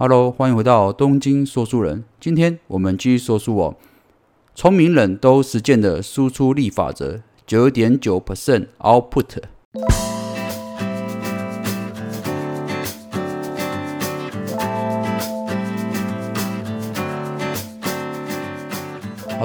Hello，欢迎回到东京说书人。今天我们继续说书哦。聪明人都实践的输出力法则，九点九 percent output。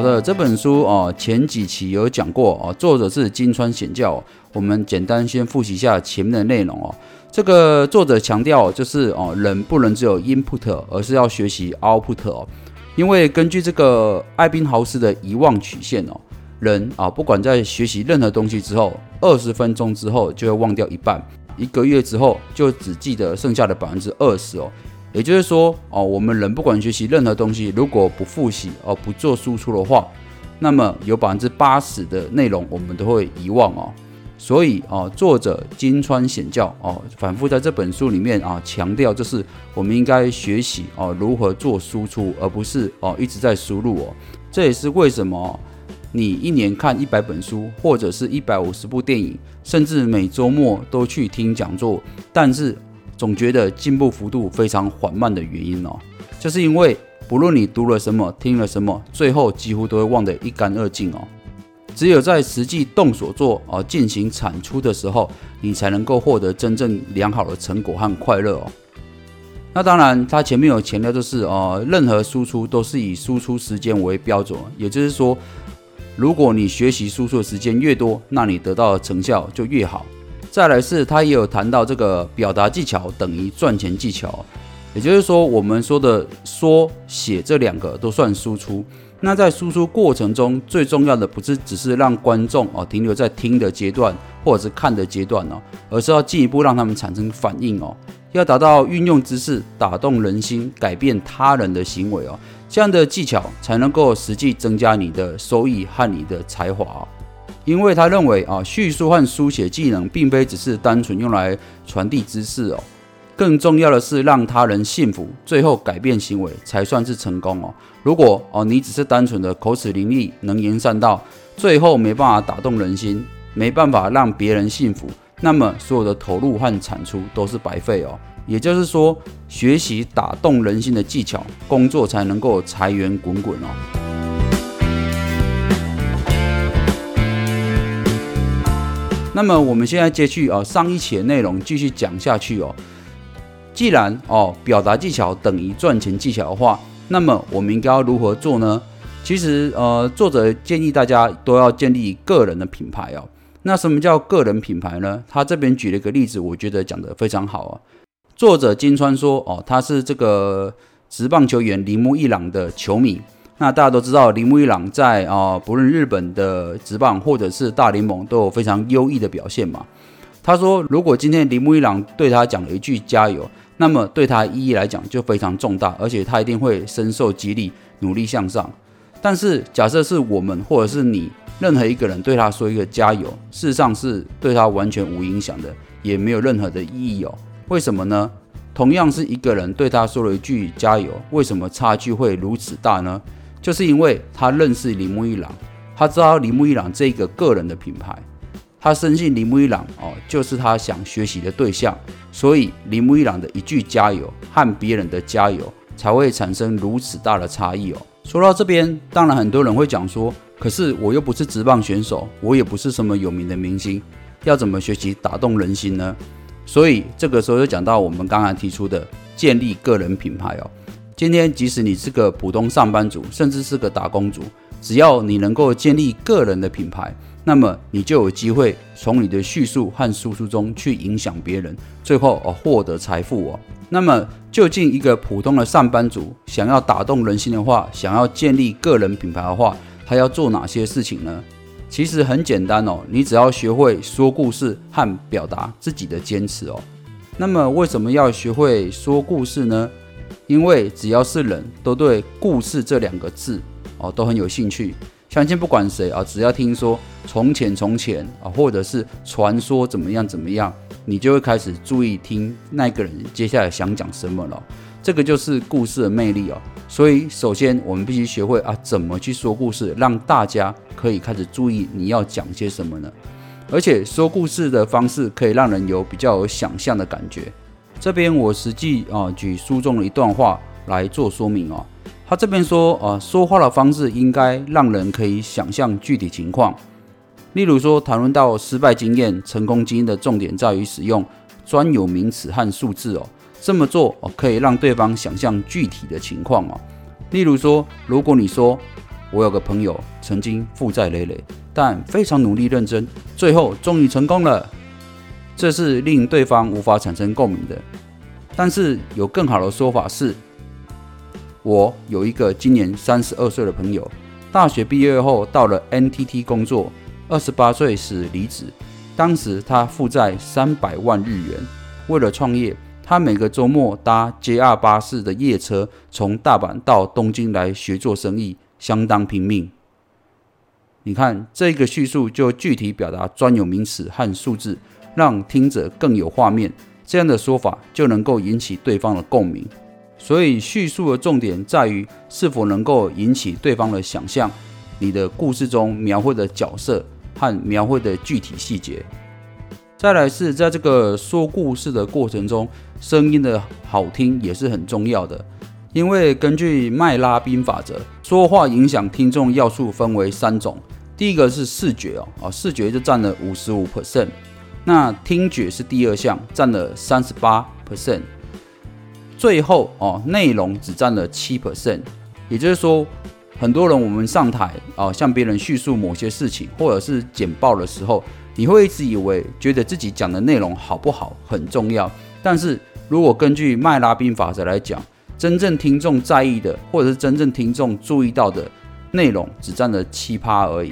的，这本书哦，前几期有讲过哦，作者是金川显教。我们简单先复习一下前面的内容哦。这个作者强调就是哦，人不能只有 input，而是要学习 output 哦。因为根据这个艾宾豪斯的遗忘曲线哦，人啊，不管在学习任何东西之后，二十分钟之后就会忘掉一半，一个月之后就只记得剩下的百分之二十哦。也就是说，哦，我们人不管学习任何东西，如果不复习，哦，不做输出的话，那么有百分之八十的内容我们都会遗忘哦。所以，哦，作者金川显教，哦，反复在这本书里面啊强调，就是我们应该学习哦如何做输出，而不是哦一直在输入哦。这也是为什么你一年看一百本书，或者是一百五十部电影，甚至每周末都去听讲座，但是。总觉得进步幅度非常缓慢的原因哦，就是因为不论你读了什么、听了什么，最后几乎都会忘得一干二净哦。只有在实际动手做哦，进行产出的时候，你才能够获得真正良好的成果和快乐哦。那当然，他前面有强调就是哦，任何输出都是以输出时间为标准，也就是说，如果你学习输出的时间越多，那你得到的成效就越好。再来是，他也有谈到这个表达技巧等于赚钱技巧，也就是说，我们说的说写这两个都算输出。那在输出过程中，最重要的不是只是让观众哦停留在听的阶段或者是看的阶段哦，而是要进一步让他们产生反应哦，要达到运用知识打动人心、改变他人的行为哦，这样的技巧才能够实际增加你的收益和你的才华。因为他认为啊，叙述和书写技能并非只是单纯用来传递知识哦，更重要的是让他人信服，最后改变行为才算是成功哦。如果哦你只是单纯的口齿伶俐、能言善道，最后没办法打动人心，没办法让别人信服，那么所有的投入和产出都是白费哦。也就是说，学习打动人心的技巧，工作才能够财源滚滚哦。那么我们现在接续啊上一期的内容继续讲下去哦。既然哦表达技巧等于赚钱技巧的话，那么我们应该要如何做呢？其实呃作者建议大家都要建立个人的品牌哦。那什么叫个人品牌呢？他这边举了一个例子，我觉得讲得非常好啊。作者金川说哦他是这个职棒球员铃木一朗的球迷。那大家都知道，铃木一朗在啊，不论日本的职棒或者是大联盟，都有非常优异的表现嘛。他说，如果今天铃木一朗对他讲了一句加油，那么对他意义来讲就非常重大，而且他一定会深受激励，努力向上。但是假设是我们或者是你任何一个人对他说一个加油，事实上是对他完全无影响的，也没有任何的意义哦。为什么呢？同样是一个人对他说了一句加油，为什么差距会如此大呢？就是因为他认识铃木一朗，他知道铃木一朗这个个人的品牌，他深信铃木一朗哦就是他想学习的对象，所以铃木一朗的一句加油和别人的加油才会产生如此大的差异哦。说到这边，当然很多人会讲说，可是我又不是职棒选手，我也不是什么有名的明星，要怎么学习打动人心呢？所以这个时候就讲到我们刚才提出的建立个人品牌哦。今天，即使你是个普通上班族，甚至是个打工族，只要你能够建立个人的品牌，那么你就有机会从你的叙述和输出中去影响别人，最后哦获得财富哦。那么，究竟一个普通的上班族想要打动人心的话，想要建立个人品牌的话，他要做哪些事情呢？其实很简单哦，你只要学会说故事和表达自己的坚持哦。那么，为什么要学会说故事呢？因为只要是人都对故事这两个字哦都很有兴趣，相信不管谁啊，只要听说从前从前啊，或者是传说怎么样怎么样，你就会开始注意听那个人接下来想讲什么了。这个就是故事的魅力哦。所以首先我们必须学会啊，怎么去说故事，让大家可以开始注意你要讲些什么呢？而且说故事的方式可以让人有比较有想象的感觉。这边我实际啊举书中的一段话来做说明哦。他这边说啊，说话的方式应该让人可以想象具体情况。例如说，谈论到失败经验、成功经验的重点在于使用专有名词和数字哦。这么做哦，可以让对方想象具体的情况哦。例如说，如果你说我有个朋友曾经负债累累，但非常努力认真，最后终于成功了，这是令对方无法产生共鸣的。但是有更好的说法是，我有一个今年三十二岁的朋友，大学毕业后到了 NTT 工作。二十八岁时离职，当时他负债三百万日元。为了创业，他每个周末搭 JR 巴士的夜车从大阪到东京来学做生意，相当拼命。你看这个叙述就具体表达专有名词和数字，让听者更有画面。这样的说法就能够引起对方的共鸣。所以叙述的重点在于是否能够引起对方的想象。你的故事中描绘的角色。和描绘的具体细节，再来是在这个说故事的过程中，声音的好听也是很重要的。因为根据麦拉宾法则，说话影响听众要素分为三种。第一个是视觉哦，啊，视觉就占了五十五 percent，那听觉是第二项，占了三十八 percent，最后哦，内容只占了七 percent，也就是说。很多人，我们上台啊，向别人叙述某些事情，或者是简报的时候，你会一直以为觉得自己讲的内容好不好很重要。但是如果根据麦拉宾法则来讲，真正听众在意的，或者是真正听众注意到的内容，只占了七趴而已。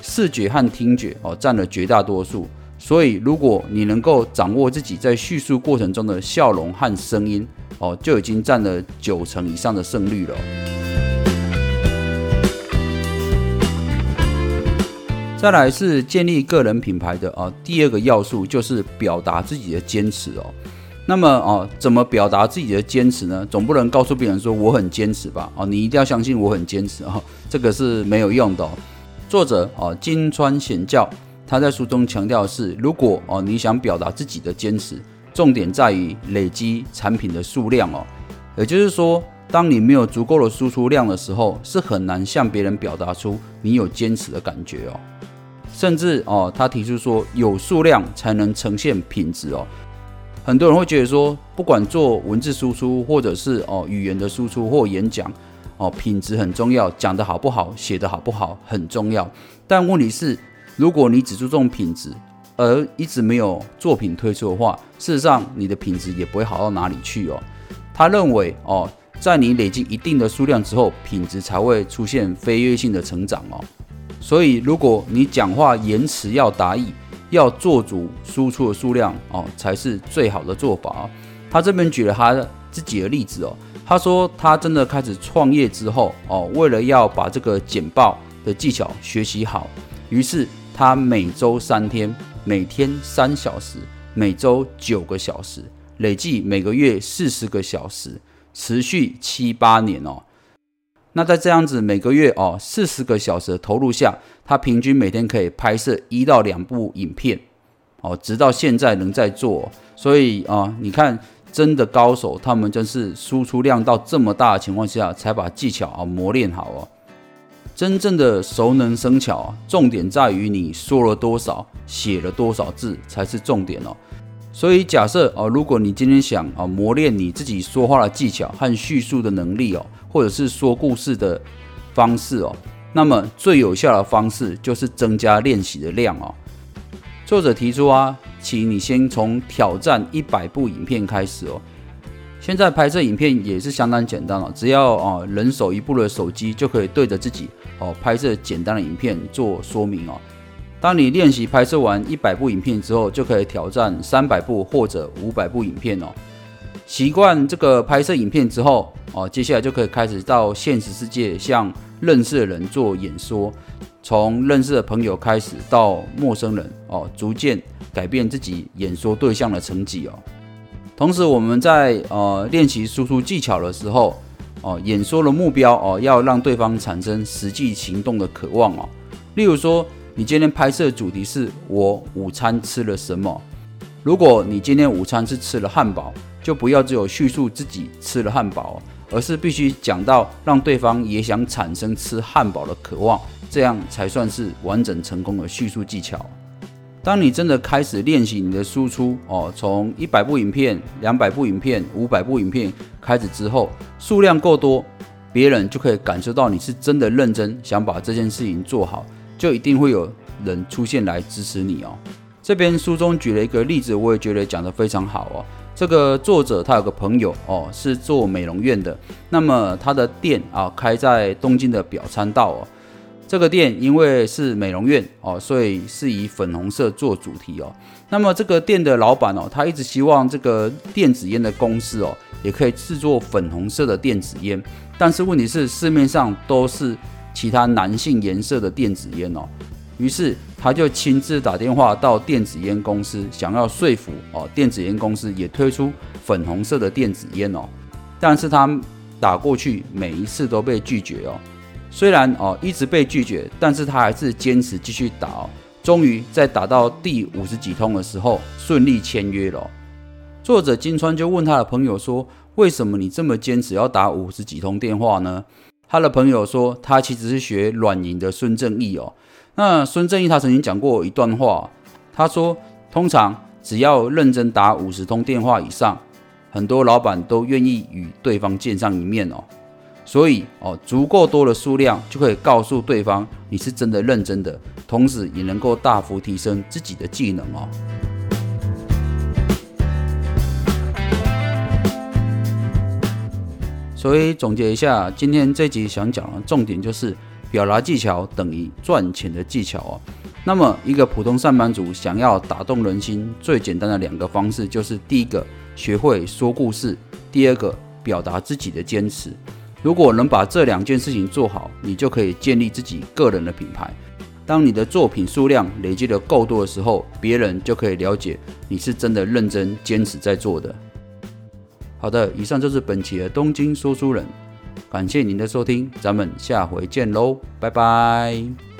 视觉和听觉哦，占了绝大多数。所以，如果你能够掌握自己在叙述过程中的笑容和声音哦，就已经占了九成以上的胜率了。再来是建立个人品牌的啊，第二个要素就是表达自己的坚持哦。那么哦，怎么表达自己的坚持呢？总不能告诉别人说我很坚持吧？哦，你一定要相信我很坚持啊，这个是没有用的。作者啊，金川贤教他在书中强调的是，如果哦你想表达自己的坚持，重点在于累积产品的数量哦。也就是说，当你没有足够的输出量的时候，是很难向别人表达出你有坚持的感觉哦。甚至哦，他提出说有数量才能呈现品质哦。很多人会觉得说，不管做文字输出，或者是哦语言的输出或演讲，哦品质很重要，讲的好不好，写的好不好很重要。但问题是，如果你只注重品质，而一直没有作品推出的话，事实上你的品质也不会好到哪里去哦。他认为哦，在你累积一定的数量之后，品质才会出现飞跃性的成长哦。所以，如果你讲话言辞要达意，要做足输出的数量哦，才是最好的做法他这边举了他自己的例子哦，他说他真的开始创业之后哦，为了要把这个简报的技巧学习好，于是他每周三天，每天三小时，每周九个小时，累计每个月四十个小时，持续七八年哦。那在这样子每个月哦四十个小时的投入下，他平均每天可以拍摄一到两部影片，哦，直到现在能在做。所以啊，你看，真的高手，他们真是输出量到这么大的情况下，才把技巧啊磨练好哦。真正的熟能生巧，重点在于你说了多少，写了多少字才是重点哦。所以假设哦，如果你今天想啊磨练你自己说话的技巧和叙述的能力哦。或者是说故事的方式哦，那么最有效的方式就是增加练习的量哦。作者提出啊，请你先从挑战一百部影片开始哦。现在拍摄影片也是相当简单了，只要啊人手一部的手机就可以对着自己哦拍摄简单的影片做说明哦。当你练习拍摄完一百部影片之后，就可以挑战三百部或者五百部影片哦。习惯这个拍摄影片之后，哦，接下来就可以开始到现实世界向认识的人做演说，从认识的朋友开始到陌生人，哦，逐渐改变自己演说对象的成绩哦。同时，我们在呃练习输出技巧的时候，哦，演说的目标哦，要让对方产生实际行动的渴望哦。例如说，你今天拍摄主题是我午餐吃了什么？如果你今天午餐是吃了汉堡。就不要只有叙述自己吃了汉堡，而是必须讲到让对方也想产生吃汉堡的渴望，这样才算是完整成功的叙述技巧。当你真的开始练习你的输出哦，从一百部影片、两百部影片、五百部影片开始之后，数量够多，别人就可以感受到你是真的认真想把这件事情做好，就一定会有人出现来支持你哦。这边书中举了一个例子，我也觉得讲得非常好哦。这个作者他有个朋友哦，是做美容院的，那么他的店啊开在东京的表参道哦。这个店因为是美容院哦，所以是以粉红色做主题哦。那么这个店的老板哦，他一直希望这个电子烟的公司哦，也可以制作粉红色的电子烟。但是问题是市面上都是其他男性颜色的电子烟哦。于是他就亲自打电话到电子烟公司，想要说服哦电子烟公司也推出粉红色的电子烟哦。但是他打过去每一次都被拒绝哦。虽然哦一直被拒绝，但是他还是坚持继续打哦。终于在打到第五十几通的时候，顺利签约了。作者金川就问他的朋友说：“为什么你这么坚持要打五十几通电话呢？”他的朋友说：“他其实是学软银的孙正义哦。那孙正义他曾经讲过一段话，他说：通常只要认真打五十通电话以上，很多老板都愿意与对方见上一面哦。”所以哦，足够多的数量就可以告诉对方你是真的认真的，同时也能够大幅提升自己的技能哦。所以总结一下，今天这集想讲的重点就是表达技巧等于赚钱的技巧哦。那么一个普通上班族想要打动人心，最简单的两个方式就是第一个学会说故事，第二个表达自己的坚持。如果能把这两件事情做好，你就可以建立自己个人的品牌。当你的作品数量累积的够多的时候，别人就可以了解你是真的认真坚持在做的。好的，以上就是本期的东京说书人，感谢您的收听，咱们下回见喽，拜拜。